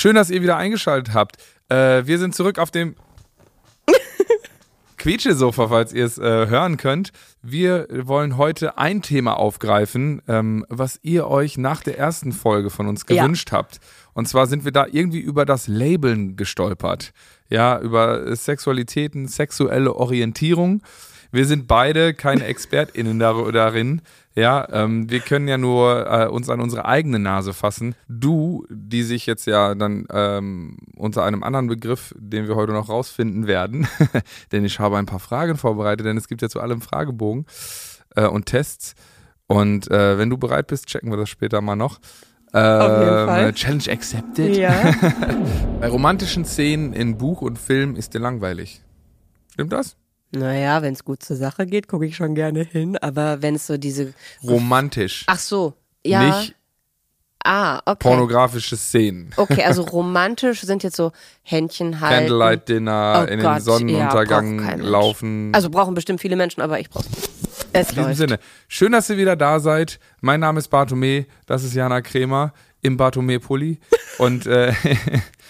Schön, dass ihr wieder eingeschaltet habt. Äh, wir sind zurück auf dem Quietschesofa, falls ihr es äh, hören könnt. Wir wollen heute ein Thema aufgreifen, ähm, was ihr euch nach der ersten Folge von uns Ja. gewünscht habt. Und zwar sind wir da irgendwie über das Labeln gestolpert. Ja, über Sexualitäten, sexuelle Orientierung. Wir sind beide keine ExpertInnen dar darin. Ja, ähm, wir können ja nur äh, uns an unsere eigene Nase fassen. Du, die sich jetzt ja dann ähm, unter einem anderen Begriff, den wir heute noch rausfinden werden, denn ich habe ein paar Fragen vorbereitet, denn es gibt ja zu allem Fragebogen äh, und Tests. Und äh, wenn du bereit bist, checken wir das später mal noch. Auf jeden Ähm, Fall. Challenge accepted. Ja. Bei romantischen Szenen in Buch und Film ist dir langweilig. Stimmt das? Naja, wenn es gut zur Sache geht, gucke ich schon gerne hin. Aber wenn es so diese. Romantisch. Ach so. Ja. Nicht ah, okay. pornografische Szenen. Okay, also romantisch sind jetzt so Händchen halten. Candlelight Dinner, Oh in Gott, den Sonnenuntergang ja, laufen. Also brauchen bestimmt viele Menschen, aber ich brauch's. Es in diesem läuft. Sinne. Schön, dass ihr wieder da seid. Mein Name ist Bartome, das ist Jana Kremer im Bartome-Pulli. Und äh,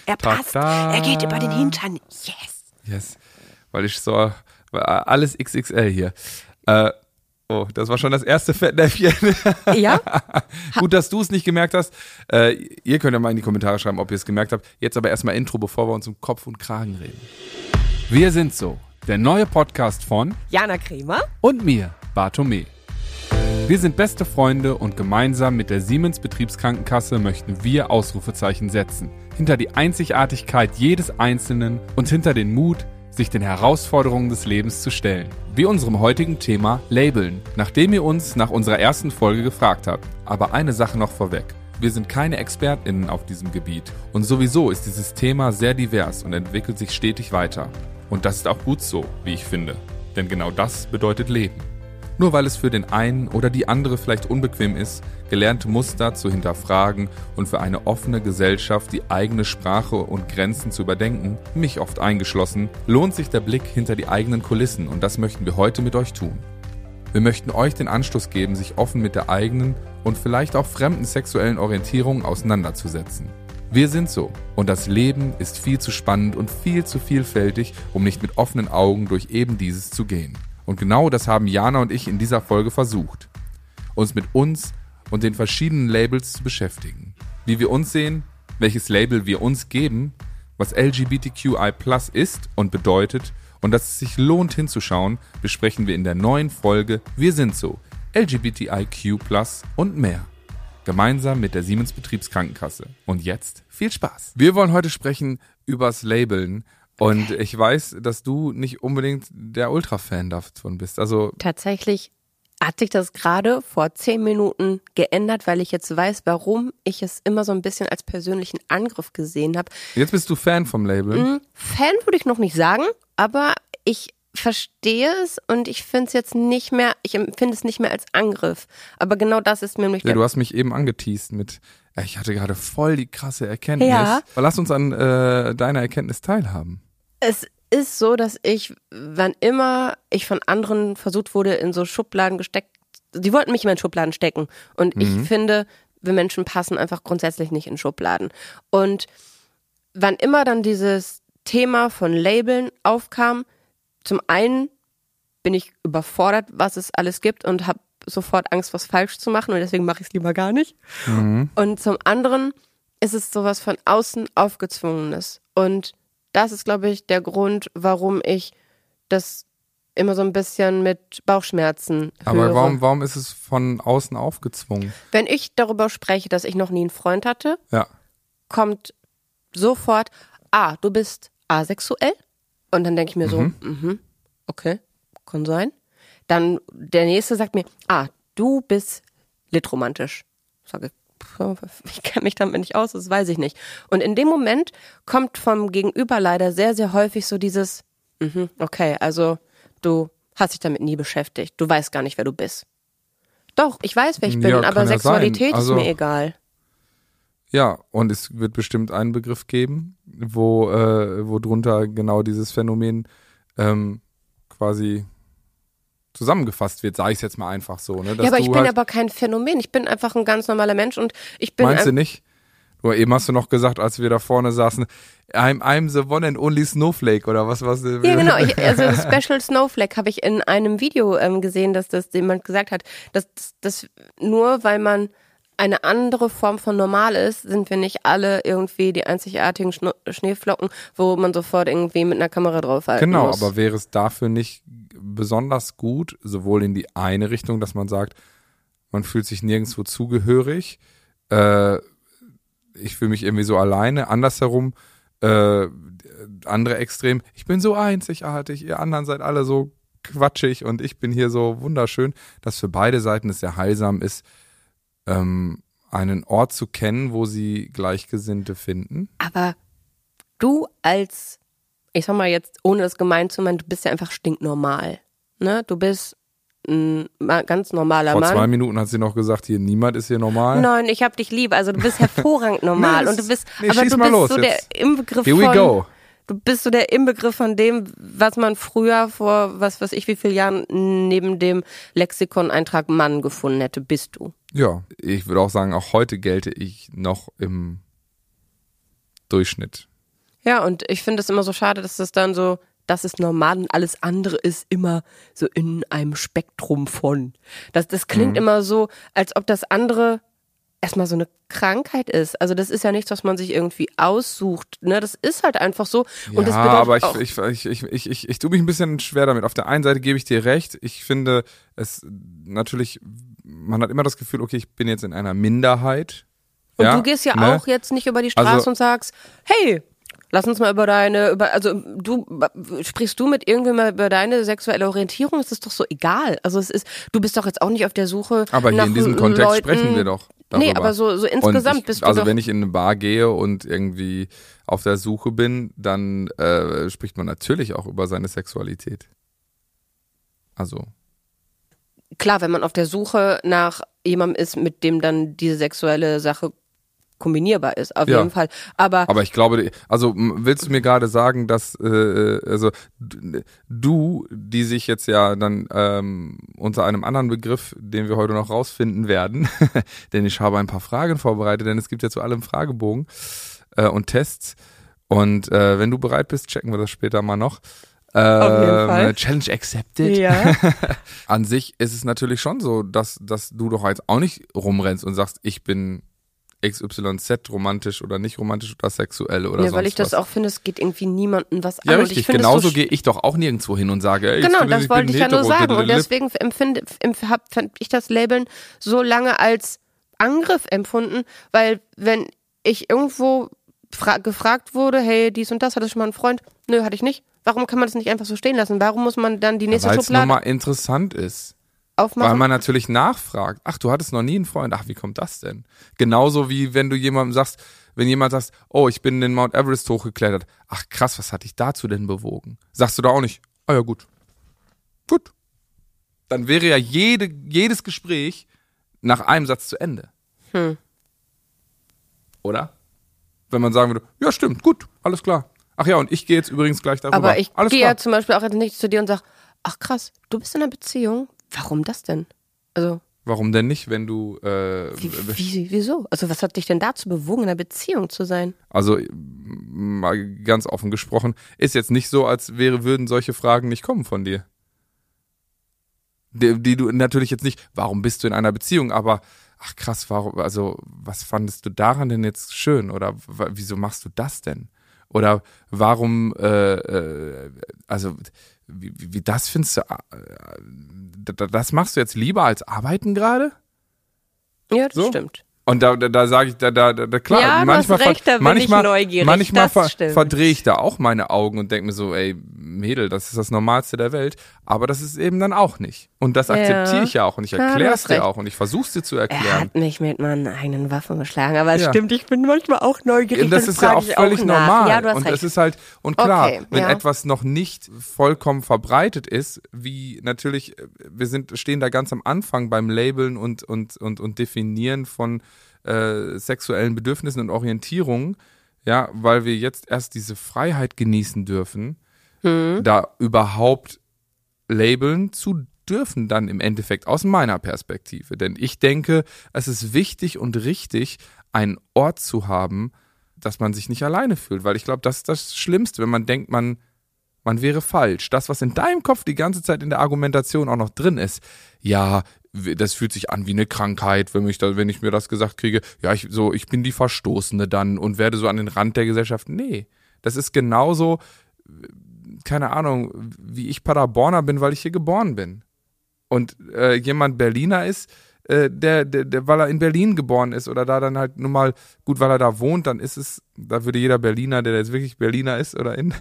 Er passt. Er geht über den Hintern. Yes. yes, weil ich so, alles XXL hier. Äh, oh, das war schon das erste Fettnäpfchen. Ja? Gut, dass du es nicht gemerkt hast. Äh, ihr könnt ja mal in die Kommentare schreiben, ob ihr es gemerkt habt. Jetzt aber erstmal Intro, bevor wir uns um Kopf und Kragen reden. Wir sind so, der neue Podcast von Jana Kremer. und mir, Bartome. Wir sind beste Freunde und gemeinsam mit der Siemens Betriebskrankenkasse möchten wir Ausrufezeichen setzen. Hinter die Einzigartigkeit jedes Einzelnen und hinter den Mut, sich den Herausforderungen des Lebens zu stellen. Wie unserem heutigen Thema Labeln, nachdem ihr uns nach unserer ersten Folge gefragt habt. Aber eine Sache noch vorweg. Wir sind keine ExpertInnen auf diesem Gebiet. Und sowieso ist dieses Thema sehr divers und entwickelt sich stetig weiter. Und das ist auch gut so, wie ich finde. Denn genau das bedeutet Leben. Nur weil es für den einen oder die andere vielleicht unbequem ist, gelernte Muster zu hinterfragen und für eine offene Gesellschaft die eigene Sprache und Grenzen zu überdenken, mich oft eingeschlossen, lohnt sich der Blick hinter die eigenen Kulissen und das möchten wir heute mit euch tun. Wir möchten euch den Anstoß geben, sich offen mit der eigenen und vielleicht auch fremden sexuellen Orientierung auseinanderzusetzen. Wir sind so und das Leben ist viel zu spannend und viel zu vielfältig, um nicht mit offenen Augen durch eben dieses zu gehen. Und genau das haben Jana und ich in dieser Folge versucht. Uns mit uns und den verschiedenen Labels zu beschäftigen. Wie wir uns sehen, welches Label wir uns geben, was LGBTQI ist und bedeutet und dass es sich lohnt hinzuschauen, besprechen wir in der neuen Folge Wir sind so, LGBTIQ und mehr. Gemeinsam mit der Siemens Betriebskrankenkasse. Und jetzt viel Spaß. Wir wollen heute sprechen übers Labeln. Und ich weiß, dass du nicht unbedingt der Ultra-Fan davon bist. Also, Tatsächlich hat sich das gerade vor zehn Minuten geändert, weil ich jetzt weiß, warum ich es immer so ein bisschen als persönlichen Angriff gesehen habe. jetzt bist du Fan vom Label. Hm, Fan würde ich noch nicht sagen, aber ich verstehe es und ich finde es jetzt nicht mehr, ich empfinde es nicht mehr als Angriff. Aber genau das ist mir nämlich Ja, du hast mich eben angeteased mit, ja, ich hatte gerade voll die krasse Erkenntnis. Ja. Aber lass uns an äh, deiner Erkenntnis teilhaben. Es ist so, dass ich, wann immer ich von anderen versucht wurde, in so Schubladen gesteckt, die wollten mich immer in Schubladen stecken. Und ich finde, wir Menschen passen einfach grundsätzlich nicht in Schubladen. Und wann immer dann dieses Thema von Labeln aufkam, zum einen bin ich überfordert, was es alles gibt und habe sofort Angst, was falsch zu machen und deswegen mache ich es lieber gar nicht. Und zum anderen ist es sowas von außen aufgezwungenes. Und das ist, glaube ich, der Grund, warum ich das immer so ein bisschen mit Bauchschmerzen Aber höre. warum, warum ist es von außen aufgezwungen? Wenn ich darüber spreche, dass ich noch nie einen Freund hatte, Ja. kommt sofort, ah, du bist asexuell? Und dann denke ich mir so, mhm, okay, kann sein. Dann der nächste sagt mir, ah, du bist litromantisch. Sage ich kenne mich damit nicht aus, das weiß ich nicht. Und in dem Moment kommt vom Gegenüber leider sehr, sehr häufig so dieses, mhm, okay, also du hast dich damit nie beschäftigt, du weißt gar nicht, wer du bist. Doch, ich weiß, wer ich bin, Ja, aber ja. Sexualität Also- ist mir egal. Ja, und es wird bestimmt einen Begriff geben, wo, äh, wo drunter genau dieses Phänomen ähm, quasi zusammengefasst wird, sage ich jetzt mal einfach so. Ne? Dass ja, aber ich bin halt, aber kein Phänomen. Ich bin einfach ein ganz normaler Mensch und ich bin Meinst du nicht? Nur eben hast du noch gesagt, als wir da vorne saßen, I'm, I'm the one and only Snowflake oder was was? Ja, genau. Ich, also Special Snowflake habe ich in einem Video ähm, gesehen, dass das jemand gesagt hat, dass das nur weil man eine andere Form von normal ist, sind wir nicht alle irgendwie die einzigartigen Schno Schneeflocken, wo man sofort irgendwie mit einer Kamera draufhalten Genau, muss. aber wäre es dafür nicht besonders gut, sowohl in die eine Richtung, dass man sagt, man fühlt sich nirgendwo zugehörig, äh, ich fühle mich irgendwie so alleine, andersherum, äh, andere Extrem, ich bin so einzigartig, ihr anderen seid alle so quatschig und ich bin hier so wunderschön, dass für beide Seiten es sehr heilsam ist, ähm, einen Ort zu kennen, wo sie Gleichgesinnte finden. Aber du als, ich sag mal jetzt, ohne das gemein zu meinen, du bist ja einfach stinknormal. Ne? Du bist ein ganz normaler Vor Mann. zwei Minuten hat sie noch gesagt, hier niemand ist hier normal. Nein, ich hab dich lieb. Also du bist hervorragend normal Nee, und du bist, nee, aber du bist los so jetzt. der Inbegriff Here we von, go. du bist so der Inbegriff von dem, was man früher vor was weiß ich wie vielen Jahren neben dem Lexikon-Eintrag Mann gefunden hätte, bist du. Ja, ich würde auch sagen, auch heute gelte ich noch im Durchschnitt. Ja, und ich finde es immer so schade, dass das dann so, das ist normal und alles andere ist immer so in einem Spektrum von. Das, das klingt Mhm. immer so, als ob das andere erstmal so eine Krankheit ist. Also das ist ja nichts, was man sich irgendwie aussucht. Ne? Das ist halt einfach so. Und das ja, bedeutet aber ich, ich, ich, ich, ich, ich, ich tue mich ein bisschen schwer damit. Auf der einen Seite gebe ich dir recht. Ich finde es natürlich, man hat immer das Gefühl, okay, ich bin jetzt in einer Minderheit. und ja, du gehst ja ne? auch jetzt nicht über die Straße Also- und sagst, hey, lass uns mal über deine, über, also du, sprichst du mit irgendwem mal über deine sexuelle Orientierung? Es ist doch so egal. Also es ist, du bist doch jetzt auch nicht auf der Suche Aber hier nach in diesem Kontext Leuten, sprechen wir doch. Darüber. Nee, aber so, so insgesamt ich, bist du Also wenn ich in eine Bar gehe und irgendwie auf der Suche bin, dann äh, spricht man natürlich auch über seine Sexualität. Also, klar, wenn man auf der Suche nach jemandem ist, mit dem dann diese sexuelle Sache kombinierbar ist, auf Ja. jeden Fall. Aber, aber ich glaube, also willst du mir gerade sagen, dass äh, also d- du, die sich jetzt ja dann ähm, unter einem anderen Begriff, den wir heute noch rausfinden werden, denn ich habe ein paar Fragen vorbereitet, denn es gibt ja zu allem Fragebogen äh, und Tests. Und äh, wenn du bereit bist, checken wir das später mal noch. Auf jeden Fall. Challenge accepted. ja. An sich ist es natürlich schon so, dass, dass du doch jetzt auch nicht rumrennst und sagst, ich bin XYZ romantisch oder nicht romantisch oder sexuell oder ja, sonst weil ich das was. auch finde, es geht irgendwie niemandem was Ja, an. richtig. Und ich finde es Genauso so gehe ich doch auch nirgendwo hin und sage, ey, Genau, ich, das bin wollte ich ja nur sagen. Und deswegen empfinde, empf- hab, fand ich das Labeln so lange als Angriff empfunden, weil wenn ich irgendwo fra- gefragt wurde, hey, dies und das, hattest du schon mal einen Freund? Nö, hatte ich nicht. Warum kann man das nicht einfach so stehen lassen? Warum muss man dann die nächste Weil es Schublade nochmal interessant ist. Weil aufmachen? man natürlich nachfragt, ach, du hattest noch nie einen Freund, ach, wie kommt das denn? Genauso wie wenn du jemandem sagst, wenn jemand sagt, oh, ich bin den Mount Everest hochgeklettert, ach krass, was hat dich dazu denn bewogen? Sagst du da auch nicht, ah ja gut. Gut. Dann wäre ja jede, jedes Gespräch nach einem Satz zu Ende. Hm. Oder? Wenn man sagen würde, ja stimmt, gut, alles klar. Ach ja, und ich gehe jetzt übrigens gleich darüber. Aber ich gehe ja zum Beispiel auch jetzt nicht zu dir und sag, ach krass, du bist in einer Beziehung? Warum das denn? Also, Warum denn nicht, wenn du äh, wie, wie, wieso? Also, was hat dich denn dazu bewogen, in einer Beziehung zu sein? Also mal ganz offen gesprochen, ist jetzt nicht so, als wäre, würden solche Fragen nicht kommen von dir. Die, die du natürlich jetzt nicht, warum bist du in einer Beziehung, aber ach krass, warum, also was fandest du daran denn jetzt schön? Oder wieso machst du das denn? Oder warum, äh, äh, also wie, wie das findest du, äh, d- das machst du jetzt lieber als arbeiten gerade? Ja, das So? stimmt. Und da, da, da sage ich, da, da, da, klar, Ja, manchmal, recht, da manchmal, ich manchmal das ver stimmt. verdrehe ich da auch meine Augen und denke mir so, ey, Mädel, das ist das Normalste der Welt. Aber das ist eben dann auch nicht. Und das Ja. akzeptiere ich ja auch und ich erkläre es dir auch und ich versuche es dir zu Er erklären. hat mich mit meinen eigenen Waffen geschlagen, aber es Ja. stimmt, ich bin manchmal auch neugierig. Und das ist ja auch völlig nach. normal. Ja, du hast und recht. es ist halt, und klar, Okay, wenn etwas noch nicht vollkommen verbreitet ist, wie natürlich, äh, wir sind, stehen da ganz am Anfang beim Labeln und, und, und, und Definieren von äh, sexuellen Bedürfnissen und Orientierungen, ja, weil wir jetzt erst diese Freiheit genießen dürfen, Hm. da überhaupt labeln zu dürfen dann im Endeffekt aus meiner Perspektive. Denn ich denke, es ist wichtig und richtig, einen Ort zu haben, dass man sich nicht alleine fühlt. Weil ich glaube, das ist das Schlimmste, wenn man denkt, man, man wäre falsch. Das, was in deinem Kopf die ganze Zeit in der Argumentation auch noch drin ist, ja, das fühlt sich an wie eine Krankheit, wenn ich, da, wenn ich mir das gesagt kriege, ja, ich, so, ich bin die Verstoßene dann und werde so an den Rand der Gesellschaft. Nee, das ist genauso, keine Ahnung, wie ich Paderborner bin, weil ich hier geboren bin. Und äh, jemand Berliner ist, äh, der, der, der, weil er in Berlin geboren ist oder da dann halt nun mal, gut, weil er da wohnt, dann ist es, da würde jeder Berliner, der jetzt wirklich Berliner ist oder in,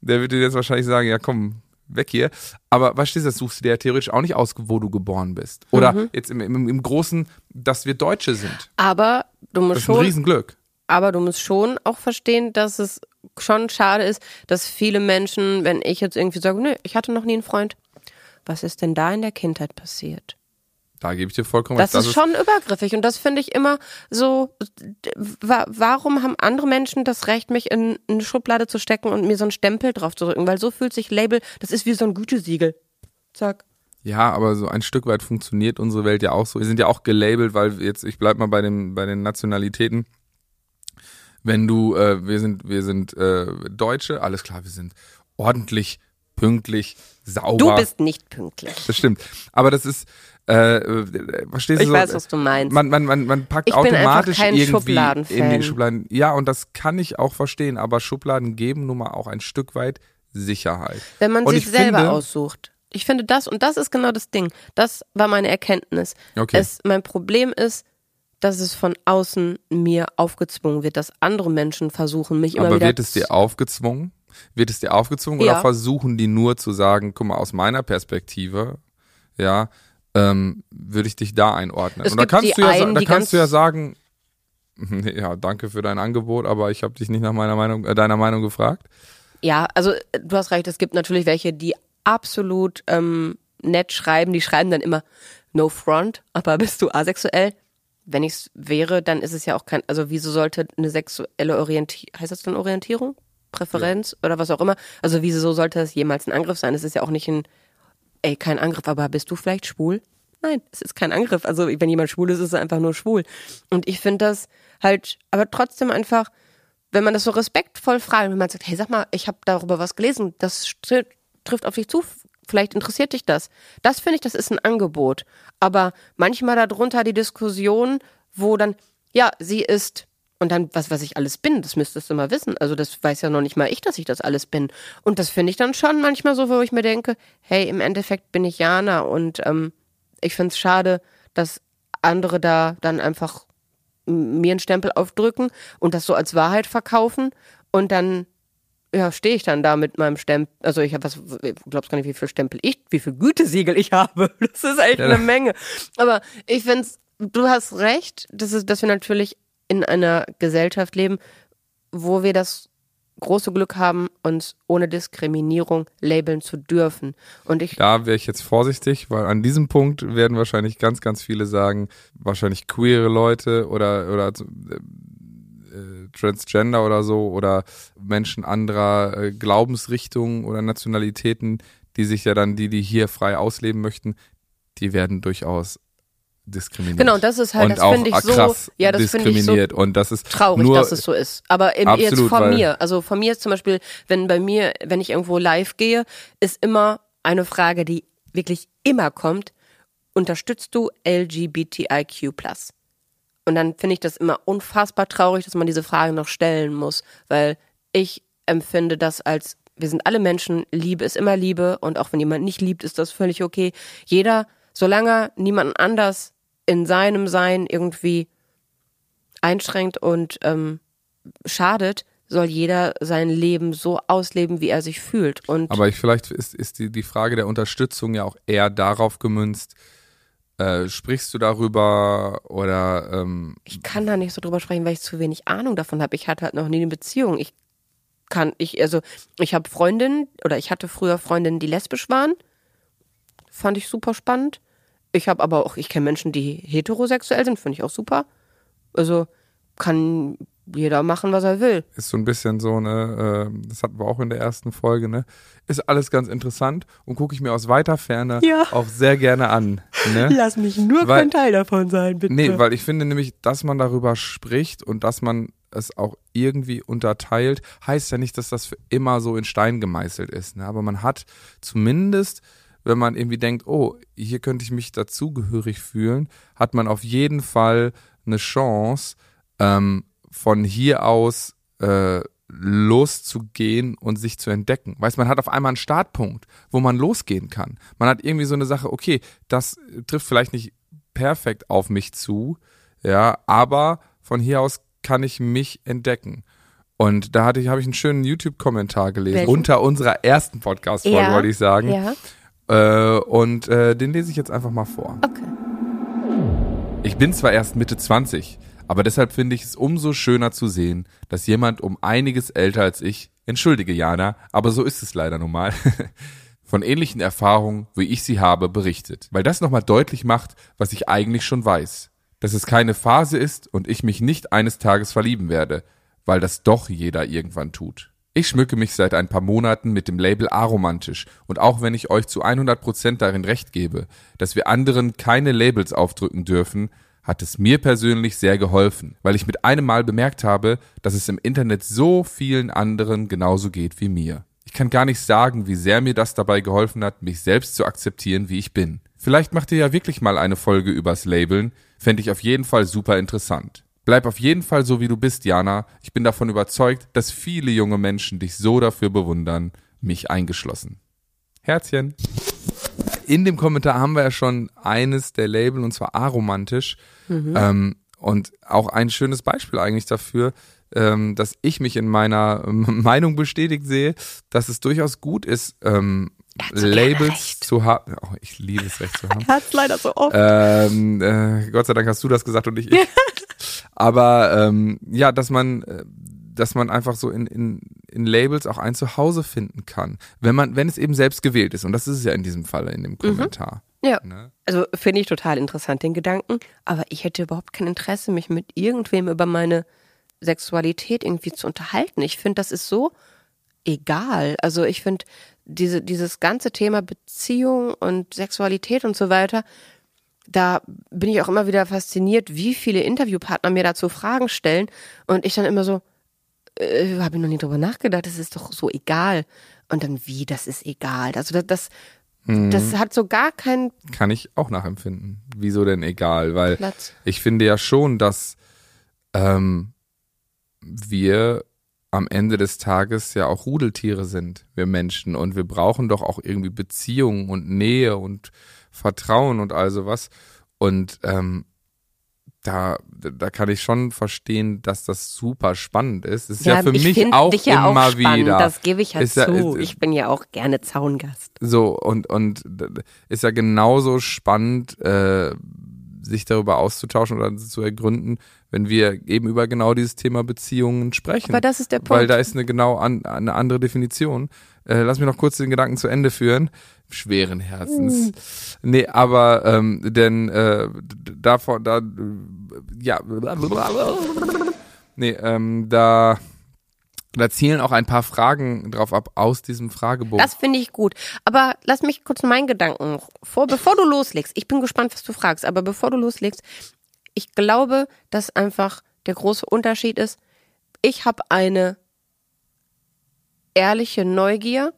der würde jetzt wahrscheinlich sagen, ja komm, weg hier. Aber was ist das, suchst du dir ja theoretisch auch nicht aus, wo du geboren bist. Oder mhm. jetzt im, im, im Großen, dass wir Deutsche sind. Aber du musst das ist schon. ein Riesenglück. Aber du musst schon auch verstehen, dass es schon schade ist, dass viele Menschen, wenn ich jetzt irgendwie sage, nö, ich hatte noch nie einen Freund, was ist denn da in der Kindheit passiert? Da gebe ich dir vollkommen recht. Das, ist schon übergriffig und das finde ich immer so. Warum haben andere Menschen das Recht, mich in eine Schublade zu stecken und mir so einen Stempel drauf zu drücken? Weil so fühlt sich Label, das ist wie so ein Gütesiegel. Zack. Ja, aber so ein Stück weit funktioniert unsere Welt ja auch so. Wir sind ja auch gelabelt, weil jetzt, ich bleib mal bei den, bei den Nationalitäten. Wenn du, äh, wir sind, wir sind äh, Deutsche, alles klar, wir sind ordentlich, pünktlich, sauber. Du bist nicht pünktlich. Das stimmt. Aber das ist, äh, äh, verstehst ich du? Ich weiß, was du meinst. Man, man, man, man packt ich automatisch irgendwie in die Schubladen. Ja, und das kann ich auch verstehen, aber Schubladen geben nun mal auch ein Stück weit Sicherheit. Wenn man und sich selber finde, aussucht. Ich finde das, und das ist genau das Ding. Das war meine Erkenntnis. Okay. Es, mein Problem ist, dass es von außen mir aufgezwungen wird, dass andere Menschen versuchen, mich immer aber wieder. Aber wird es dir aufgezwungen? Wird es dir aufgezwungen ja. oder versuchen die nur zu sagen, guck mal, aus meiner Perspektive, ja, ähm, würde ich dich da einordnen. Es und da kannst, du ja, einen, da kannst du ja sagen, ja, danke für dein Angebot, aber ich habe dich nicht nach meiner Meinung, äh, deiner Meinung gefragt. Ja, also du hast recht, es gibt natürlich welche, die absolut ähm, nett schreiben, die schreiben dann immer No Front, aber bist du asexuell? Wenn ich es wäre, dann ist es ja auch kein, also wieso sollte eine sexuelle Orientierung, heißt das dann Orientierung? Präferenz ja. oder was auch immer? Also wieso sollte das jemals ein Angriff sein? Es ist ja auch nicht ein ey, kein Angriff, aber bist du vielleicht schwul? Nein, es ist kein Angriff. Also wenn jemand schwul ist, ist er einfach nur schwul. Und ich finde das halt, aber trotzdem einfach, wenn man das so respektvoll fragt, wenn man sagt, hey, sag mal, ich habe darüber was gelesen, das trifft auf dich zu, vielleicht interessiert dich das. Das finde ich, das ist ein Angebot. Aber manchmal darunter die Diskussion, wo dann, ja, sie ist und dann, was, was ich alles bin, das müsstest du mal wissen. Also das weiß ja noch nicht mal ich, dass ich das alles bin. Und das finde ich dann schon manchmal so, wo ich mir denke, hey, im Endeffekt bin ich Jana und ähm, ich finde es schade, dass andere da dann einfach mir einen Stempel aufdrücken und das so als Wahrheit verkaufen und dann ja, stehe ich dann da mit meinem Stempel. Also ich habe was, du glaubst gar nicht, wie viel Stempel ich, wie viel Gütesiegel ich habe. Das ist echt eine Menge. Aber ich finde du hast recht, das ist, dass wir natürlich in einer Gesellschaft leben, wo wir das große Glück haben, uns ohne Diskriminierung labeln zu dürfen. Und ich da wäre ich jetzt vorsichtig, weil an diesem Punkt werden wahrscheinlich ganz, ganz viele sagen, wahrscheinlich queere Leute oder oder äh, Transgender oder so oder Menschen anderer äh, Glaubensrichtungen oder Nationalitäten, die sich ja dann die, die hier frei ausleben möchten, die werden durchaus diskriminiert. Genau, das ist halt, und das finde ich so, ja, das diskriminiert ich so und das ist traurig, nur, dass es so ist. Aber eben absolut, jetzt von mir, also von mir ist zum Beispiel, wenn bei mir, wenn ich irgendwo live gehe, ist immer eine Frage, die wirklich immer kommt: Unterstützt du LGBTIQ+? Und dann finde ich das immer unfassbar traurig, dass man diese Frage noch stellen muss, weil ich empfinde das als wir sind alle Menschen, Liebe ist immer Liebe und auch wenn jemand nicht liebt, ist das völlig okay. Jeder solange niemand anders in seinem Sein irgendwie einschränkt und ähm, schadet, soll jeder sein Leben so ausleben, wie er sich fühlt. Und Aber ich, vielleicht ist, ist die, die Frage der Unterstützung ja auch eher darauf gemünzt, äh, sprichst du darüber oder ähm Ich kann da nicht so drüber sprechen, weil ich zu wenig Ahnung davon habe. Ich hatte halt noch nie eine Beziehung. Ich kann, ich, also ich habe Freundinnen oder ich hatte früher Freundinnen, die lesbisch waren fand ich super spannend. Ich habe aber auch, ich kenne Menschen, die heterosexuell sind, finde ich auch super. Also kann, jeder machen, was er will. Ist so ein bisschen so eine, äh, das hatten wir auch in der ersten Folge, ne? Ist alles ganz interessant und gucke ich mir aus weiter Ferne Ja. auch sehr gerne an. Ne? Lass mich nur Weil- kein Teil davon sein, bitte. Nee, weil ich finde nämlich, dass man darüber spricht und dass man es auch irgendwie unterteilt, heißt ja nicht, dass das für immer so in Stein gemeißelt ist. Ne? Aber man hat zumindest, wenn man irgendwie denkt, oh, hier könnte ich mich dazugehörig fühlen, hat man auf jeden Fall eine Chance, ähm, von hier aus äh, loszugehen und sich zu entdecken. Weißt, man hat auf einmal einen Startpunkt, wo man losgehen kann. Man hat irgendwie so eine Sache, okay, das trifft vielleicht nicht perfekt auf mich zu, ja, aber von hier aus kann ich mich entdecken. Und da hatte ich, habe ich einen schönen YouTube-Kommentar gelesen, Welchen? unter unserer ersten Podcast-Folge, Ja, wollte ich sagen. Ja, Äh, und äh, den lese ich jetzt einfach mal vor. okay. Ich bin zwar erst Mitte 20, aber deshalb finde ich es umso schöner zu sehen, dass jemand um einiges älter als ich, entschuldige Jana, aber so ist es leider nun mal, von ähnlichen Erfahrungen, wie ich sie habe, berichtet. Weil das nochmal deutlich macht, was ich eigentlich schon weiß. Dass es keine Phase ist und ich mich nicht eines Tages verlieben werde, weil das doch jeder irgendwann tut. Ich schmücke mich seit ein paar Monaten mit dem Label aromantisch und auch wenn ich euch zu 100% darin recht gebe, dass wir anderen keine Labels aufdrücken dürfen, hat es mir persönlich sehr geholfen, weil ich mit einem Mal bemerkt habe, dass es im Internet so vielen anderen genauso geht wie mir. Ich kann gar nicht sagen, wie sehr mir das dabei geholfen hat, mich selbst zu akzeptieren, wie ich bin. Vielleicht macht ihr ja wirklich mal eine Folge übers Labeln, fände ich auf jeden Fall super interessant. Bleib auf jeden Fall so, wie du bist, Jana. Ich bin davon überzeugt, dass viele junge Menschen dich so dafür bewundern, mich eingeschlossen. Herzchen. In dem Kommentar haben wir ja schon eines der Label, und zwar aromantisch. Ähm, und auch ein schönes Beispiel eigentlich dafür, ähm, dass ich mich in meiner ähm, Meinung bestätigt sehe, dass es durchaus gut ist, ähm, hat so Labels zu haben. Oh, ich liebe es, recht zu haben. Er hat's leider so oft. Ähm, äh, Gott sei Dank hast du das gesagt und nicht ich. Aber ähm, ja, dass man, äh, dass man einfach so in, in, in Labels auch ein Zuhause finden kann, wenn man, wenn es eben selbst gewählt ist. Und das ist es ja in diesem Fall in dem Kommentar. ja. Ne? Also finde ich total interessant, den Gedanken. Aber ich hätte überhaupt kein Interesse, mich mit irgendwem über meine Sexualität irgendwie zu unterhalten. Ich finde, das ist so egal. Also ich finde, diese, dieses ganze Thema Beziehung und Sexualität und so weiter, da bin ich auch immer wieder fasziniert, wie viele Interviewpartner mir dazu Fragen stellen und ich dann immer so, äh, habe ich noch nie drüber nachgedacht, das ist doch so egal. Und dann wie, das ist egal. Also das, das, das hat so gar keinen Kann ich auch nachempfinden. Wieso denn egal? Weil Platz. ich finde ja schon, dass ähm, wir am Ende des Tages ja auch Rudeltiere sind, wir Menschen. Und wir brauchen doch auch irgendwie Beziehungen und Nähe und Vertrauen und all sowas. Und ähm, da, da kann ich schon verstehen, dass das super spannend ist. Ist ja, für ich mich auch ja immer auch spannend, wieder. Das gebe ich ja Ist ja- zu. ist- ich bin ja auch gerne Zaungast. So, und, und d- ist ja genauso spannend, äh, sich darüber auszutauschen oder zu ergründen, wenn wir eben über genau dieses Thema Beziehungen sprechen. Aber das ist der Punkt. Weil da ist eine genau an, eine andere Definition. Äh, lass mich noch kurz den Gedanken zu Ende führen. Schweren Herzens. Hm. Nee, aber ähm, denn äh, davon, da, ja, nee, ähm, da, da zielen auch ein paar Fragen drauf ab aus diesem Fragebogen. Das finde ich gut. Aber lass mich kurz meinen Gedanken vor, bevor du loslegst. Ich bin gespannt, was du fragst, aber bevor du loslegst, ich glaube, dass einfach der große Unterschied ist, ich habe eine ehrliche Neugier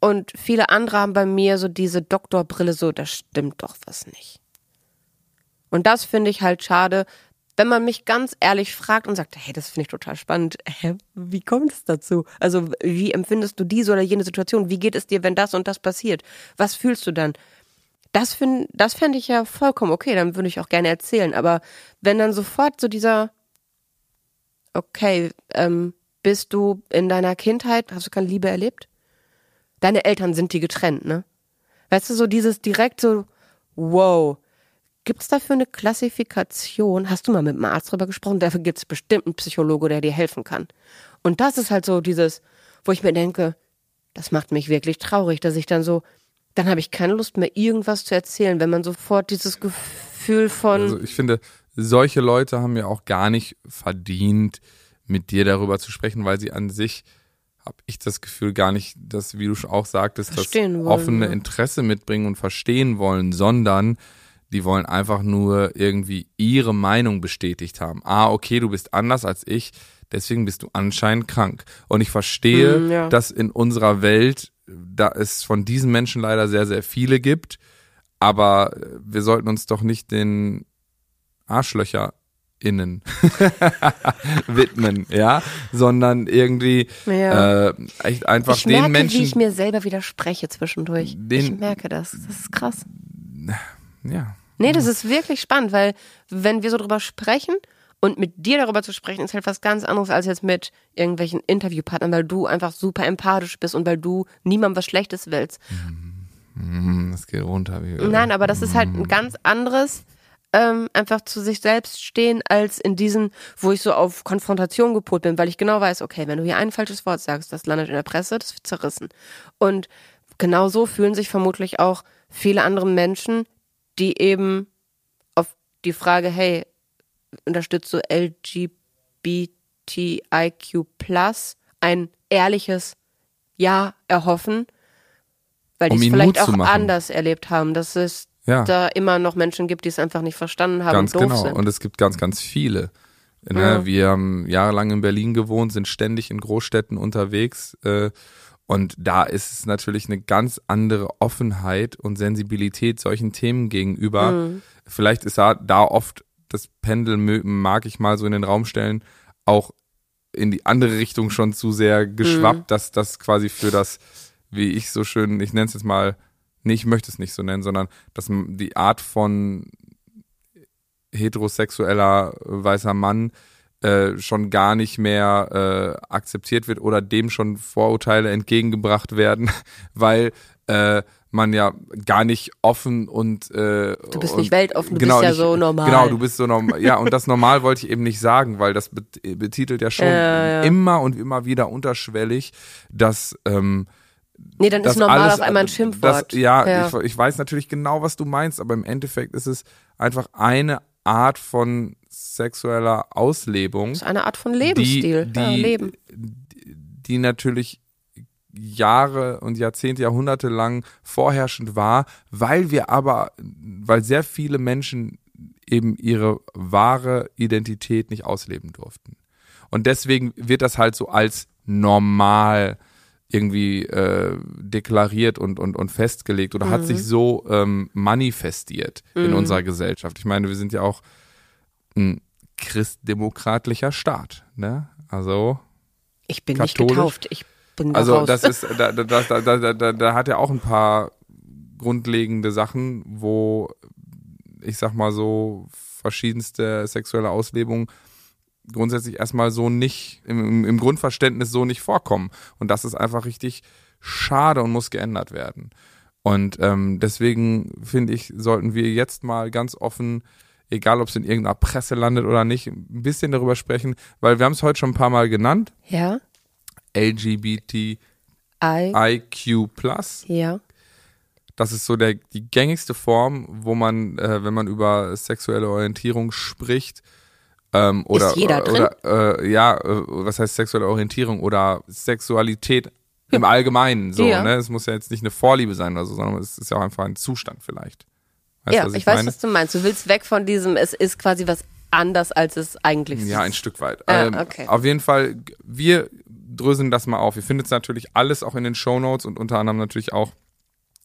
und viele andere haben bei mir so diese Doktorbrille, so, da stimmt doch was nicht. Und das finde ich halt schade, wenn man mich ganz ehrlich fragt und sagt, hey, das finde ich total spannend. Hä, wie kommt es dazu? Also, wie empfindest du diese oder jene Situation? Wie geht es dir, wenn das und das passiert? Was fühlst du dann? Das das fände ich ja vollkommen okay, dann würde ich auch gerne erzählen. Aber wenn dann sofort so dieser, okay, ähm, bist du in deiner Kindheit, hast du keine Liebe erlebt? Deine Eltern sind die getrennt, ne? Weißt du, so dieses direkt so, wow, Gibt es dafür eine Klassifikation? Hast du mal mit einem Arzt drüber gesprochen? Dafür gibt es bestimmt einen Psychologe, der dir helfen kann. Und das ist halt so dieses, wo ich mir denke, das macht mich wirklich traurig, dass ich dann so, dann habe ich keine Lust mehr, irgendwas zu erzählen, wenn man sofort dieses Gefühl von, Also ich finde, solche Leute haben ja auch gar nicht verdient, mit dir darüber zu sprechen, weil sie an sich habe ich das Gefühl gar nicht, dass, wie du auch sagtest, das Verstehen wollen, offene ja. Interesse mitbringen und verstehen wollen, sondern die wollen einfach nur irgendwie ihre Meinung bestätigt haben. Ah, okay, du bist anders als ich, deswegen bist du anscheinend krank. Und ich verstehe, Mm, ja. dass in unserer Welt, da es von diesen Menschen leider sehr, sehr viele gibt, aber wir sollten uns doch nicht den Arschlöcher innen widmen, ja, sondern irgendwie Ja. äh, echt einfach ich den merke, Menschen, wie ich mir selber widerspreche zwischendurch. Den- ich merke das. Das ist krass. ja, Nee, das ist wirklich spannend, weil wenn wir so drüber sprechen und mit dir darüber zu sprechen, ist halt was ganz anderes als jetzt mit irgendwelchen Interviewpartnern, weil du einfach super empathisch bist und weil du niemandem was Schlechtes willst. mm, das geht runter. Wie, Nein, aber das ist halt ein ganz anderes, ähm, einfach zu sich selbst stehen, als in diesen, wo ich so auf Konfrontation gepolt bin, weil ich genau weiß, okay, wenn du hier ein falsches Wort sagst, das landet in der Presse, das wird zerrissen. Und genau so fühlen sich vermutlich auch viele andere Menschen, die eben auf die Frage, hey, unterstützt du LGBTIQ ein ehrliches Ja erhoffen, weil die Um es ihnen vielleicht auch anders erlebt haben, dass es Ja. da immer noch Menschen gibt, die es einfach nicht verstanden haben Ganz und doof genau. sind. Und es gibt ganz, ganz viele. Ne? Ja. Wir haben jahrelang in Berlin gewohnt, sind ständig in Großstädten unterwegs. Äh, und da ist es natürlich eine ganz andere Offenheit und Sensibilität solchen Themen gegenüber. Mhm. Vielleicht ist da, da oft das Pendel, mag ich mal so in den Raum stellen, auch in die andere Richtung schon zu sehr geschwappt, Mhm. dass das quasi für das, wie ich so schön, ich nenne es jetzt mal, nee, ich möchte es nicht so nennen, sondern dass die Art von heterosexueller äh, weißer Mann äh, schon gar nicht mehr äh, akzeptiert wird oder dem schon Vorurteile entgegengebracht werden, weil äh, man ja gar nicht offen und äh, Du bist und, nicht weltoffen, du genau, bist ja nicht- so normal. Genau, du bist so normal. Ja, und das normal wollte ich eben nicht sagen, weil das bet betitelt ja schon ja. immer und immer wieder unterschwellig, dass ähm, nee, dann ist normal alles, auf einmal ein Schimpfwort. Das, ja, Ja. Ich, ich weiß natürlich genau, was du meinst, aber im Endeffekt ist es einfach eine Art von sexueller Auslebung, das ist eine Art von Lebensstil. die, die, ja, Leben. die natürlich Jahre und Jahrzehnte, Jahrhunderte lang vorherrschend war, weil wir aber, weil sehr viele Menschen eben ihre wahre Identität nicht ausleben durften. Und deswegen wird das halt so als normal irgendwie äh, deklariert und, und, und festgelegt oder hat sich so ähm, manifestiert in unserer Gesellschaft. Ich meine, wir sind ja auch ein christdemokratlicher Staat, ne? Also Ich bin katholisch. nicht getauft. Ich bin da also raus. das ist, da, da, da, da, da, da, da hat er auch ein paar grundlegende Sachen, wo ich sag mal so verschiedenste sexuelle Auslebungen grundsätzlich erstmal so nicht, im, im- Grundverständnis so nicht vorkommen. Und das ist einfach richtig schade und muss geändert werden. Und ähm, deswegen finde ich, sollten wir jetzt mal ganz offen, egal ob es in irgendeiner Presse landet oder nicht, ein bisschen darüber sprechen, weil wir haben es heute schon ein paar Mal genannt, ja, LGBTIQ+. Ja. Das ist so der, die gängigste Form, wo man, äh, wenn man über sexuelle Orientierung spricht, ähm, oder, jeder drin? oder äh, ja, äh, was heißt sexuelle Orientierung oder Sexualität im Allgemeinen, so, Ja. ne? Es muss ja jetzt nicht eine Vorliebe sein oder so, sondern es ist ja auch einfach ein Zustand vielleicht. Weißt ja, ich, ich, weiß, meine? was du meinst. Du willst weg von diesem, es ist quasi was anders, als es eigentlich ist. Ja, ein Stück weit. Ah, ähm, okay. Auf jeden Fall, wir dröseln das mal auf. Ihr findet natürlich alles auch in den Show Notes und unter anderem natürlich auch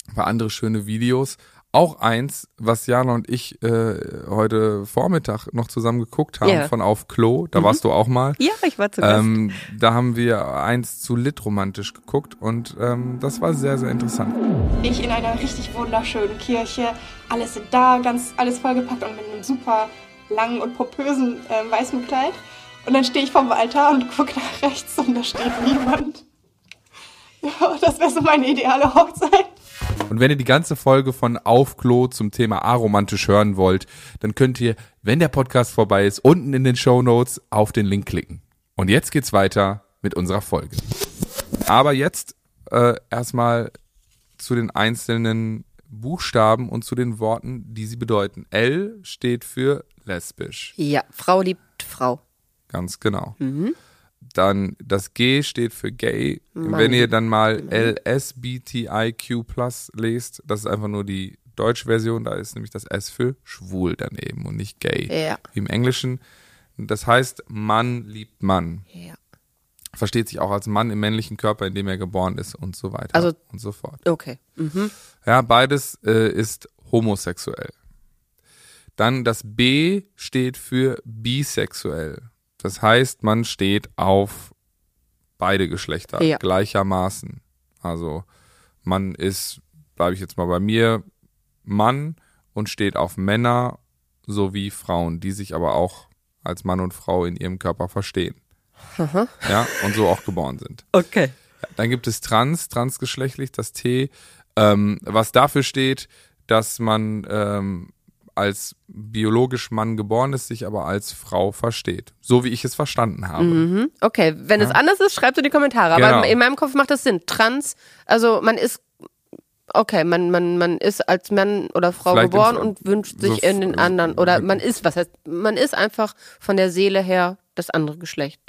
ein paar andere schöne Videos. Auch eins, was Jana und ich äh, heute Vormittag noch zusammen geguckt haben Ja. von Auf Klo. Da warst du auch mal. Ja, ich war zu Gast. Ähm, da haben wir eins zu Lit romantisch geguckt und ähm, das war sehr, sehr interessant. ich in einer richtig wunderschönen Kirche. Alles sind da, ganz alles vollgepackt und mit einem super langen und popösen äh, weißen Kleid. Und dann stehe ich vom Altar und gucke nach rechts und da steht niemand. Ja, das wäre so meine ideale Hochzeit. Und wenn ihr die ganze Folge von Auf Klo zum Thema aromantisch hören wollt, dann könnt ihr, wenn der Podcast vorbei ist, unten in den Show Notes auf den Link klicken. Und jetzt geht's weiter mit unserer Folge. Aber jetzt äh, erstmal zu den einzelnen Buchstaben und zu den Worten, die sie bedeuten. L steht für lesbisch. Ja, Frau liebt Frau. Ganz genau. Mhm. Dann das G steht für gay. Mann. Wenn ihr dann mal LSBTIQ plus lest, das ist einfach nur die deutsche Version, da ist nämlich das S für schwul daneben und nicht gay. Ja. Wie im Englischen. Das heißt, Mann liebt Mann. Ja. Versteht sich auch als Mann im männlichen Körper, in dem er geboren ist und so weiter Also- und so fort. Okay. Mhm. Ja, beides äh, ist homosexuell. Dann das B steht für bisexuell. Das heißt, man steht auf beide Geschlechter Ja. gleichermaßen. Also man ist, bleibe ich jetzt mal bei mir, Mann und steht auf Männer sowie Frauen, die sich aber auch als Mann und Frau in ihrem Körper verstehen. Ja, und so auch geboren sind. Okay. Dann gibt es trans, transgeschlechtlich, das T, ähm, was dafür steht, dass man ähm, als biologisch Mann geboren ist, sich aber als Frau versteht. So wie ich es verstanden habe. Mhm. Okay, wenn es anders ist, schreibt in die Kommentare. Genau. Aber in meinem Kopf macht das Sinn. Trans, also man ist, okay, man, man, man ist als Mann oder Frau Vielleicht geboren und wünscht so sich in den anderen, oder man ist, was heißt, man ist einfach von der Seele her das andere Geschlecht.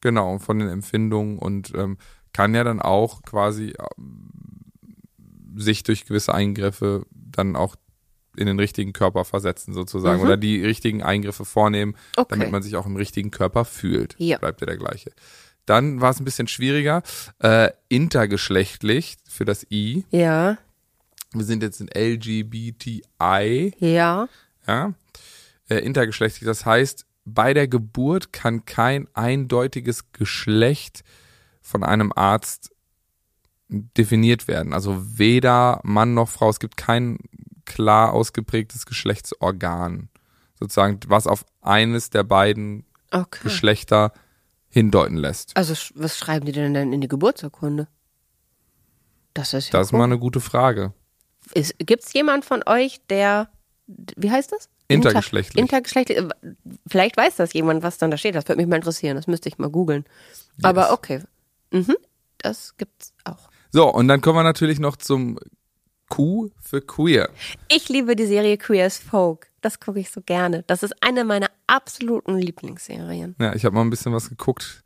Genau, von den Empfindungen und ähm, kann ja dann auch quasi ähm, sich durch gewisse Eingriffe dann auch in den richtigen Körper versetzen sozusagen Mhm. oder die richtigen Eingriffe vornehmen, Okay. damit man sich auch im richtigen Körper fühlt. Ja. Bleibt ja der gleiche. Dann war es ein bisschen schwieriger. Äh, intergeschlechtlich für das I. Ja, Wir sind jetzt in LGBTI. ja. Ja. Äh, intergeschlechtlich, das heißt, bei der Geburt kann kein eindeutiges Geschlecht von einem Arzt definiert werden. Also weder Mann noch Frau. Es gibt kein klar ausgeprägtes Geschlechtsorgan, sozusagen, was auf eines der beiden Okay. Geschlechter hindeuten lässt. Also was schreiben die denn denn in die Geburtsurkunde? Das ist ja Das ist mal eine gute Frage. Gibt es jemand von euch, der, wie heißt das? Inter- Intergeschlechtlich. Intergeschlechtlich. äh, Vielleicht weiß das jemand, was dann da steht. Das würde mich mal interessieren. Das müsste ich mal googeln. Aber okay. Mhm. Das gibt's auch. So, und dann kommen wir natürlich noch zum Q für queer. Ich liebe die Serie Queer as Folk. Das gucke ich so gerne. Das ist eine meiner absoluten Lieblingsserien. Ja, ich habe mal ein bisschen was geguckt.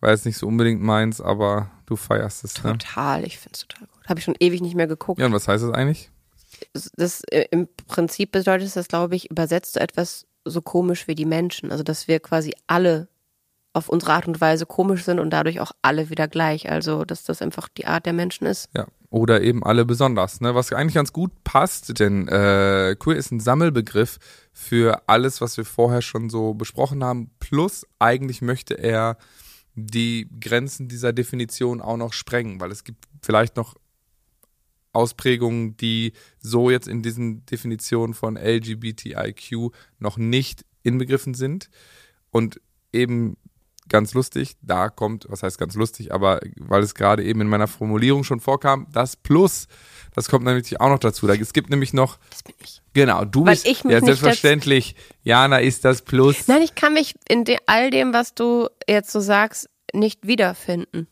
War jetzt nicht so unbedingt meins, aber du feierst es, ne? Total. Ich finde es total gut. Habe ich schon ewig nicht mehr geguckt. Ja, und was heißt das eigentlich? das äh, im Prinzip bedeutet das, glaube ich, übersetzt so etwas so komisch wie die Menschen. Also dass wir quasi alle auf unsere Art und Weise komisch sind und dadurch auch alle wieder gleich. Also dass das einfach die Art der Menschen ist. Ja. Oder eben alle besonders, ne? Was eigentlich ganz gut passt, denn äh, queer ist ein Sammelbegriff für alles, was wir vorher schon so besprochen haben. Plus eigentlich möchte er die Grenzen dieser Definition auch noch sprengen, weil es gibt vielleicht noch Ausprägungen, die so jetzt in diesen Definitionen von LGBTIQ noch nicht inbegriffen sind. Und eben ganz lustig, da kommt, was heißt ganz lustig, aber weil es gerade eben in meiner Formulierung schon vorkam, das Plus, das kommt nämlich auch noch dazu. Da, es gibt nämlich noch, Das bin ich. genau, du Weil bist, ich mich ja nicht selbstverständlich, Jana ist das Plus. Nein, ich kann mich in de all dem, was du jetzt so sagst, nicht wiederfinden.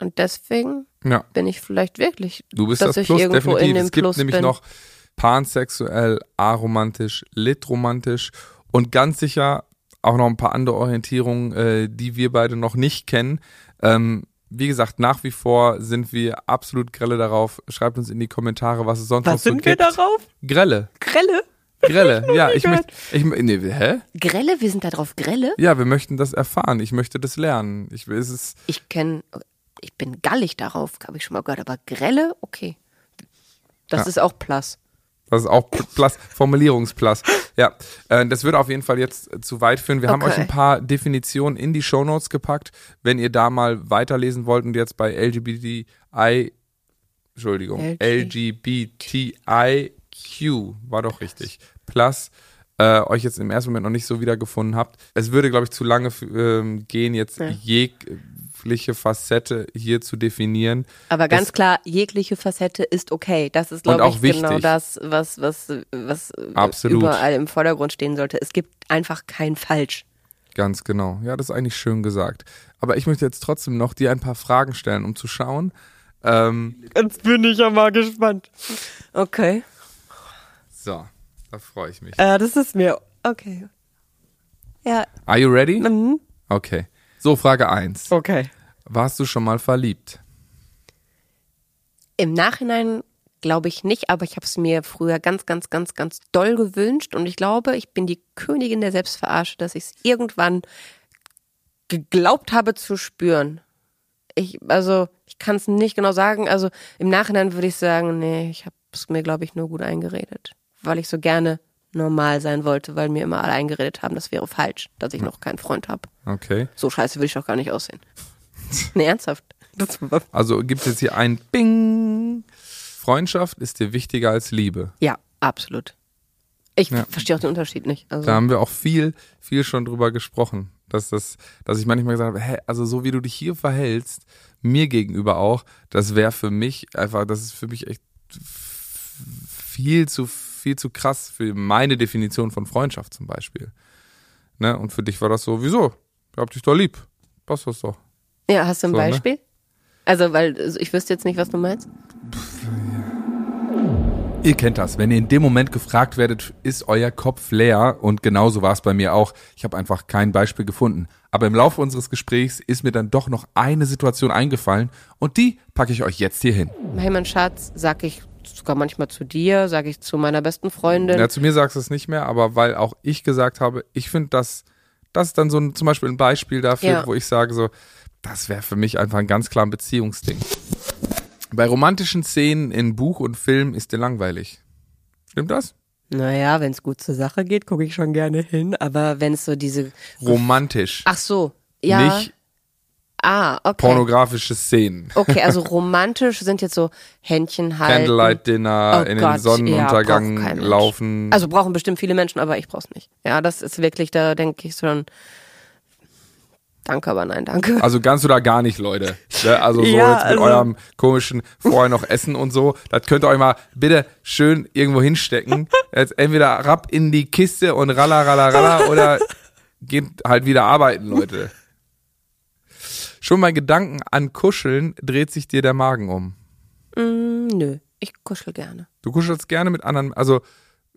Und deswegen Ja, bin ich vielleicht wirklich, du bist dass das ich Plus, irgendwo definitiv. in dem es gibt Plus nämlich bin. noch pansexuell, aromantisch, litromantisch und ganz sicher auch noch ein paar andere Orientierungen, äh, die wir beide noch nicht kennen. Ähm, wie gesagt, nach wie vor sind wir absolut grelle darauf. Schreibt uns in die Kommentare, was es sonst noch was so sind wir gibt. darauf? Grelle. Grelle? Grelle. ja, ich möchte. Ich, nee, hä? Grelle? Wir sind da drauf Grelle? Ja, wir möchten das erfahren. Ich möchte das lernen. Ich will es. ist- Ich kenne, ich bin gallig darauf, habe ich schon mal gehört, aber Grelle, okay. Das Ja. ist auch Plus. Das ist auch Plus, Formulierungsplus. Ja, äh, das würde auf jeden Fall jetzt äh, zu weit führen. Wir haben Okay. euch ein paar Definitionen in die Shownotes gepackt. Wenn ihr da mal weiterlesen wollt und jetzt bei LGBTI, Entschuldigung, LGBTIQ, war doch richtig, plus äh, euch jetzt im ersten Moment noch nicht so wiedergefunden habt. Es würde, glaube ich, zu lange ähm, gehen, jetzt Ja. Jegliche Facette hier zu definieren. Aber ganz Das- klar, jegliche Facette ist okay. Das ist, glaube ich, genau wichtig. das, was, was, was Absolut. überall im Vordergrund stehen sollte. Es gibt einfach kein Falsch. Ganz genau. Ja, das ist eigentlich schön gesagt. Aber ich möchte jetzt trotzdem noch dir ein paar Fragen stellen, um zu schauen. Ähm, Jetzt bin ich ja mal gespannt. Okay. So, da freue ich mich. Äh, das ist mir. Okay. Ja. Are you ready? Mhm. Okay. So, Frage 1. Okay. Warst du schon mal verliebt? Im Nachhinein glaube ich nicht, aber ich habe es mir früher ganz, ganz, ganz, ganz doll gewünscht und ich glaube, ich bin die Königin der Selbstverarsche, dass ich es irgendwann geglaubt habe zu spüren. Ich, also, ich kann es nicht genau sagen. Also im Nachhinein würde ich sagen, nee, ich habe es mir, glaube ich, nur gut eingeredet. Weil ich so gerne normal sein wollte, weil mir immer alle eingeredet haben, das wäre falsch, dass ich noch keinen Freund habe. Okay. So scheiße will ich doch gar nicht aussehen. nee, ernsthaft. Also gibt es jetzt hier ein Bing. Freundschaft ist dir wichtiger als Liebe. Ja, absolut. Ich Ja. verstehe auch den Unterschied nicht. Also, Da haben wir auch viel, viel schon drüber gesprochen. Dass, das, dass ich manchmal gesagt habe, hä, also so wie du dich hier verhältst, mir gegenüber auch, das wäre für mich einfach, das ist für mich echt viel zu, viel zu krass für meine Definition von Freundschaft zum Beispiel. Ne? Und für dich war das so, wieso? Ich hab dich doch lieb. Passt das doch. ja, hast du ein so, ne? Beispiel? Also, weil also ich wüsste jetzt nicht, was du meinst. Ihr kennt das, wenn ihr in dem Moment gefragt werdet, ist euer Kopf leer und genauso war es bei mir auch. Ich habe einfach kein Beispiel gefunden. Aber im Laufe unseres Gesprächs ist mir dann doch noch eine Situation eingefallen und die packe ich euch jetzt hier hin. Hey, mein Schatz, sag ich sogar manchmal zu dir, sag ich zu meiner besten Freundin. Ja, zu mir sagst du es nicht mehr, aber weil auch ich gesagt habe, ich finde das, das ist dann so ein, zum Beispiel ein Beispiel dafür, Ja. wo ich sage so, das wäre für mich einfach ein ganz klar ein Beziehungsding. Bei romantischen Szenen in Buch und Film ist dir langweilig. Stimmt das? Naja, wenn es gut zur Sache geht, gucke ich schon gerne hin. Aber wenn es so diese. Romantisch. Ach so, ja. Nicht ah, okay. pornografische Szenen. Okay, also romantisch sind jetzt so Händchen halten. Candlelight Dinner, Oh in Gott, den Sonnenuntergang ja, laufen. Also brauchen bestimmt viele Menschen, aber ich brauch's nicht. Ja, das ist wirklich, da denke ich schon. Danke, aber nein, danke. Also ganz oder gar nicht, Leute. Ne? Also so Ja, jetzt mit also- eurem komischen vorher noch Essen und so. Das könnt ihr euch mal bitte schön irgendwo hinstecken. Jetzt entweder rapp in die Kiste und ralla, ralla, ralla oder geht halt wieder arbeiten, Leute. Schon bei Gedanken an Kuscheln dreht sich dir der Magen um. Mm, nö, ich kuschel gerne. Du kuschelst gerne mit anderen, also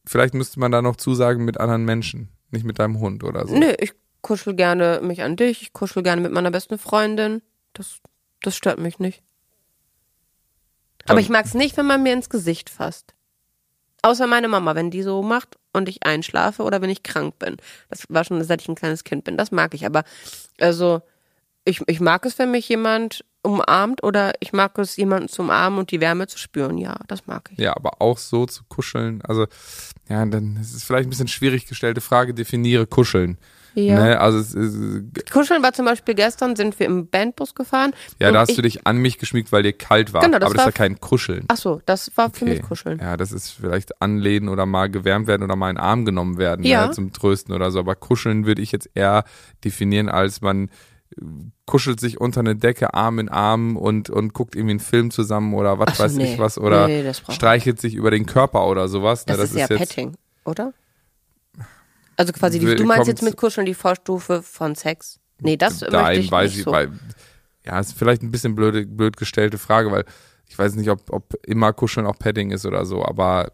vielleicht müsste man da noch zusagen mit anderen Menschen, nicht mit deinem Hund oder so. Nö, ich kuschel gerne mich an dich, ich kuschel gerne mit meiner besten Freundin. Das, das stört mich nicht. Aber Dann- ich mag's nicht, wenn man mir ins Gesicht fasst. Außer meine Mama, wenn die so macht und ich einschlafe oder wenn ich krank bin. Das war schon, seit ich ein kleines Kind bin. Das mag ich. Aber also, ich, ich mag es, wenn mich jemand umarmt oder ich mag es, jemanden zu umarmen und die Wärme zu spüren. Ja, das mag ich. Ja, aber auch so zu kuscheln, also ja, dann ist es vielleicht ein bisschen schwierig gestellte Frage, definiere kuscheln. Ja. Ne? Also es ist, Kuscheln war zum Beispiel gestern, sind wir im Bandbus gefahren. ja, da hast ich, du dich an mich geschmiegt, weil dir kalt war. Genau, das aber das war- ja kein Kuscheln. Ach so, das war für Okay. mich Kuscheln. Ja, das ist vielleicht anlehnen oder mal gewärmt werden oder mal in den Arm genommen werden Ja. ne, zum Trösten oder so. Aber kuscheln würde ich jetzt eher definieren, als man äh, kuschelt sich unter eine Decke, Arm in Arm und, und guckt irgendwie einen Film zusammen oder was so, weiß nee. ich was oder Nee, das streichelt sich über den Körper oder sowas. Ne, Das, ist ja jetzt, Petting, oder? Also quasi, die, du meinst jetzt mit Kuscheln die Vorstufe von Sex? Nee, das möchte Nein, ich weiß nicht ich, so. weil, ja, ist vielleicht ein bisschen blöde, blöd gestellte Frage, weil ich weiß nicht, ob, ob immer Kuscheln auch Padding ist oder so, aber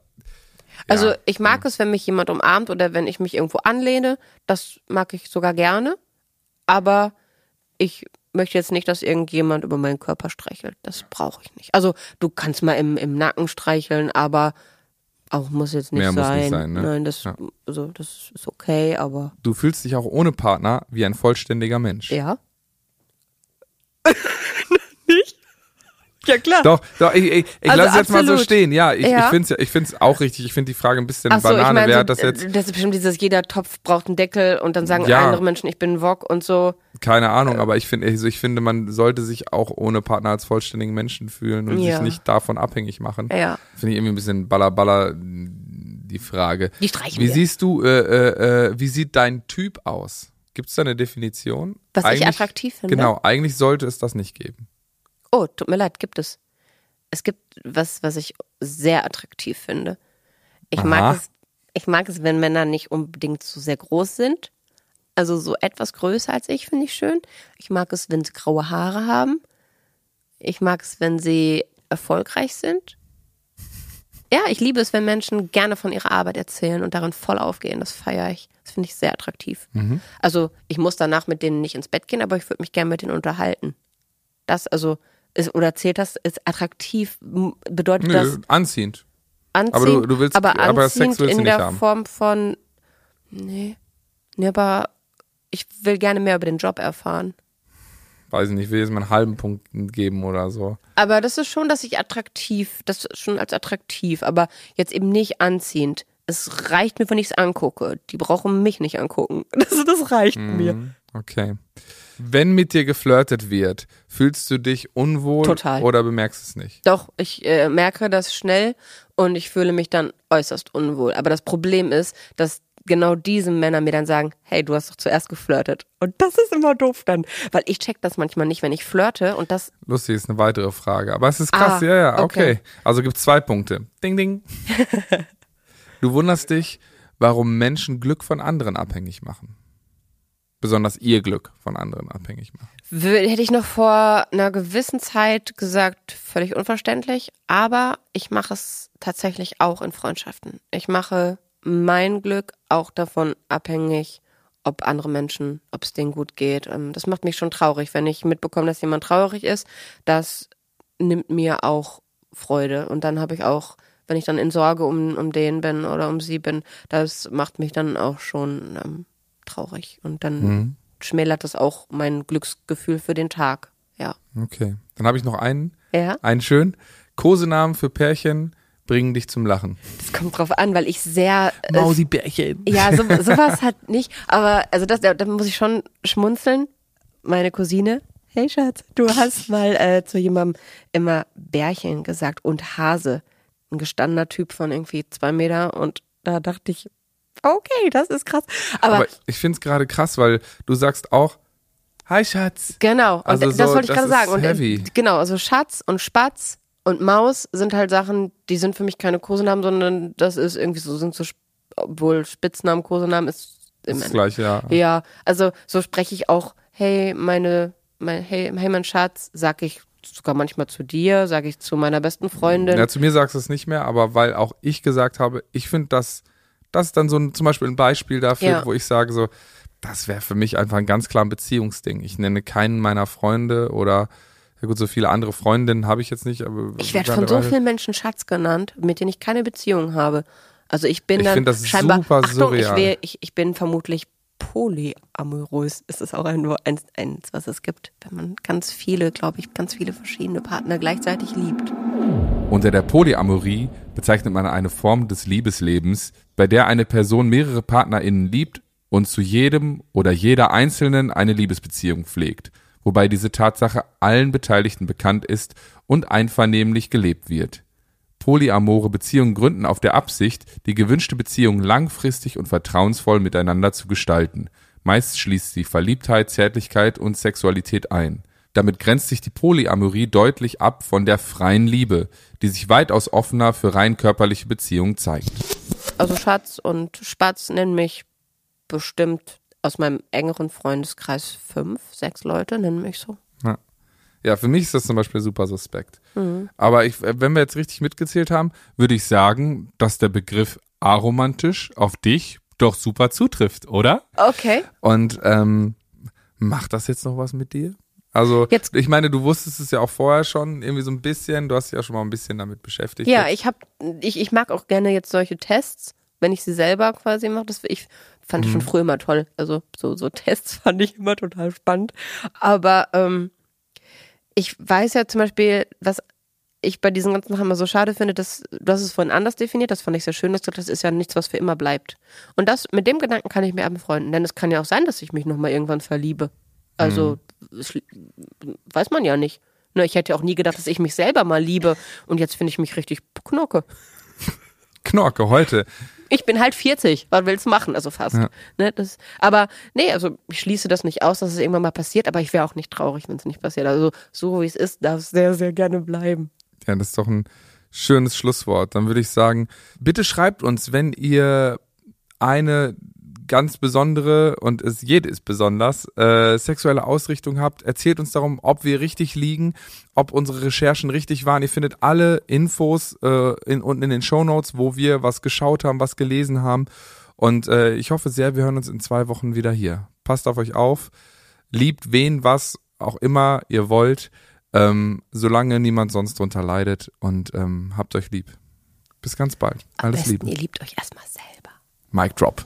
Also ja. ich mag es, wenn mich jemand umarmt oder wenn ich mich irgendwo anlehne. Das mag ich sogar gerne. Aber ich möchte jetzt nicht, dass irgendjemand über meinen Körper streichelt. Das brauche ich nicht. Also du kannst mal im, im Nacken streicheln, aber auch muss jetzt nicht Mehr muss sein. nicht sein, ne? Nein, das, Ja. also, das ist okay, aber du fühlst dich auch ohne Partner wie ein vollständiger Mensch. ja. Ja, klar. Doch, doch, ich, ich, ich Also lasse jetzt mal so stehen. Ja, ich, Ja. ich finde es ich find's auch richtig. Ich finde die Frage ein bisschen so, ich Banane. meine, Wer so, hat das jetzt? das ist bestimmt dieses, jeder Topf braucht einen Deckel und dann sagen Ja. andere Menschen, ich bin ein Wok und so. Keine Ahnung, aber ich finde, also ich finde, man sollte sich auch ohne Partner als vollständigen Menschen fühlen und Ja. sich nicht davon abhängig machen. Ja. Finde ich irgendwie ein bisschen ballerballer die Frage. Die streichen Wie wir. siehst du, äh, äh, äh, wie sieht dein Typ aus? Gibt es da eine Definition? Was ich Eigentlich- attraktiv finde? Genau, eigentlich sollte es das nicht geben. Oh, tut mir leid, gibt es. Es gibt was, was ich sehr attraktiv finde. Ich Aha. mag es, ich mag es, wenn Männer nicht unbedingt so sehr groß sind. Also so etwas größer als ich finde ich schön. Ich mag es, wenn sie graue Haare haben. Ich mag es, wenn sie erfolgreich sind. Ja, ich liebe es, wenn Menschen gerne von ihrer Arbeit erzählen und darin voll aufgehen. Das feiere ich. Das finde ich sehr attraktiv. Mhm. Also ich muss danach mit denen nicht ins Bett gehen, aber ich würde mich gerne mit denen unterhalten. Das also ist, oder zählt das, ist attraktiv, bedeutet Nö, das anziehend. anziehen, Aber du- du willst- aber aber Sex anziehend willst in der haben. Form von, nee, nee, aber ich will gerne mehr über den Job erfahren. Weiß ich nicht, will jetzt mal einen halben Punkt geben oder so. Aber das ist schon, dass ich attraktiv, das ist schon als attraktiv, aber jetzt eben nicht anziehend. Es reicht mir, wenn ich es angucke. Die brauchen mich nicht angucken. Das, das reicht mir. Mhm, Okay. Wenn mit dir geflirtet wird, fühlst du dich unwohl Total. oder bemerkst es nicht? Doch, ich äh, merke das schnell und ich fühle mich dann äußerst unwohl. Aber das Problem ist, dass genau diese Männer mir dann sagen, hey, du hast doch zuerst geflirtet. Und das ist immer doof dann. Weil ich check das manchmal nicht, wenn ich flirte und das, Lustig ist eine weitere Frage. Aber es ist krass, Ah, ja, ja, okay. okay. Also gibt es zwei Punkte. Ding, ding. du wunderst dich, warum Menschen Glück von anderen abhängig machen. Besonders ihr Glück von anderen abhängig wür- hätte ich noch vor einer gewissen Zeit gesagt, völlig unverständlich. Aber ich mache es tatsächlich auch in Freundschaften. Ich mache mein Glück auch davon abhängig, ob andere Menschen, ob es denen gut geht. Ähm, Das macht mich schon traurig, wenn ich mitbekomme, dass jemand traurig ist. Das nimmt mir auch Freude. Und dann habe ich auch, wenn ich dann in Sorge um, um den bin oder um sie bin, das macht mich dann auch schon ähm, traurig. Und dann Mhm. schmälert das auch mein Glücksgefühl für den Tag. Ja. Okay. Dann habe ich noch einen, Ja, einen schön. Kosenamen für Pärchen bringen dich zum Lachen. das kommt drauf an, weil ich sehr. Äh, Mausibärchen. ja, so, sowas halt nicht. Aber also das, da, da muss ich schon schmunzeln. Meine Cousine. Hey Schatz, du hast mal äh, zu jemandem immer Bärchen gesagt und Hase. Ein gestandener Typ von irgendwie zwei Meter und da dachte ich, okay, das ist krass. Aber, Aber ich finde es gerade krass, weil du sagst auch, hi Schatz. genau, und Also das so, wollte ich das gerade sagen. Und, äh, heavy. genau, also Schatz und Spatz und Maus sind halt Sachen, die sind für mich keine Kosenamen, sondern das ist irgendwie so, sind so, obwohl Spitznamen, Kosenamen ist Das im ist gleich, ja. Ja, also so spreche ich auch, hey, meine, mein, hey, hey, mein Schatz, sag ich sogar manchmal zu dir, sage ich zu meiner besten Freundin. Ja, zu mir sagst du es nicht mehr, aber weil auch ich gesagt habe, ich finde das, das ist dann so ein, zum Beispiel ein Beispiel dafür, Ja. wo ich sage so, das wäre für mich einfach ein ganz klar ein Beziehungsding. Ich nenne keinen meiner Freunde oder, ja gut, so viele andere Freundinnen habe ich jetzt nicht, aber. ich werde von so vielen Menschen Schatz genannt, mit denen ich keine Beziehung habe. Also ich bin Ich dann das scheinbar, super Achtung, ich, surreal. wär, ich, ich bin vermutlich polyamorös. Ist es auch ein, nur eins, eins, was es gibt, wenn man ganz viele, glaube ich, ganz viele verschiedene Partner gleichzeitig liebt. Unter der Polyamorie bezeichnet man eine Form des Liebeslebens, bei der eine Person mehrere PartnerInnen liebt und zu jedem oder jeder Einzelnen eine Liebesbeziehung pflegt, wobei diese Tatsache allen Beteiligten bekannt ist und einvernehmlich gelebt wird. Polyamore Beziehungen gründen auf der Absicht, die gewünschte Beziehung langfristig und vertrauensvoll miteinander zu gestalten. Meist schließt sie Verliebtheit, Zärtlichkeit und Sexualität ein. Damit grenzt sich die Polyamorie deutlich ab von der freien Liebe, die sich weitaus offener für rein körperliche Beziehungen zeigt. Also Schatz und Spatz nennen mich bestimmt aus meinem engeren Freundeskreis fünf, sechs Leute nennen mich so. Ja, für mich ist das zum Beispiel super suspekt. Aber ich, wenn wir jetzt richtig mitgezählt haben, würde ich sagen, dass der Begriff aromantisch auf dich doch super zutrifft, oder? Okay. Und ähm, macht das jetzt noch was mit dir? Also, Jetzt- ich meine, du wusstest es ja auch vorher schon, irgendwie so ein bisschen, du hast dich ja schon mal ein bisschen damit beschäftigt. Ja, Jetzt- ich habe, ich, ich mag auch gerne jetzt solche Tests, wenn ich sie selber quasi mache. Das ich fand Mhm. schon früher immer toll. Also so so Tests fand ich immer total spannend. Aber ähm, ich weiß ja zum Beispiel, was ich bei diesen ganzen Sachen immer so schade finde, dass du hast es vorhin anders definiert. Das fand ich sehr schön. dass du Das ist ja nichts, was für immer bleibt. Und das mit dem Gedanken kann ich mir anfreunden, denn es kann ja auch sein, dass ich mich noch mal irgendwann verliebe. Also es, weiß man ja nicht. Ne, ich hätte auch nie gedacht, dass ich mich selber mal liebe. Und jetzt finde ich mich richtig knocke. Knorke heute. Ich bin halt 40. Was willst du machen? Also fast. Ja. Ne, das, aber nee, also ich schließe das nicht aus, dass es irgendwann mal passiert, aber ich wäre auch nicht traurig, wenn es nicht passiert. Also so wie es ist, darf es sehr, sehr gerne bleiben. Ja, das ist doch ein schönes Schlusswort. Dann würde ich sagen, bitte schreibt uns, wenn ihr eine ganz besondere und es jede ist besonders äh, sexuelle Ausrichtung habt, erzählt uns darum, ob wir richtig liegen, ob unsere Recherchen richtig waren. Ihr findet alle Infos äh, in, unten in den Show Notes, wo wir was geschaut haben, was gelesen haben. Und äh, ich hoffe sehr, wir hören uns in zwei Wochen wieder hier. Passt auf euch auf, liebt wen, was auch immer ihr wollt, ähm, solange niemand sonst drunter leidet und ähm, habt euch lieb. Bis ganz bald. Alles Am besten, Liebe. Ihr liebt euch erstmal selber. Mic drop.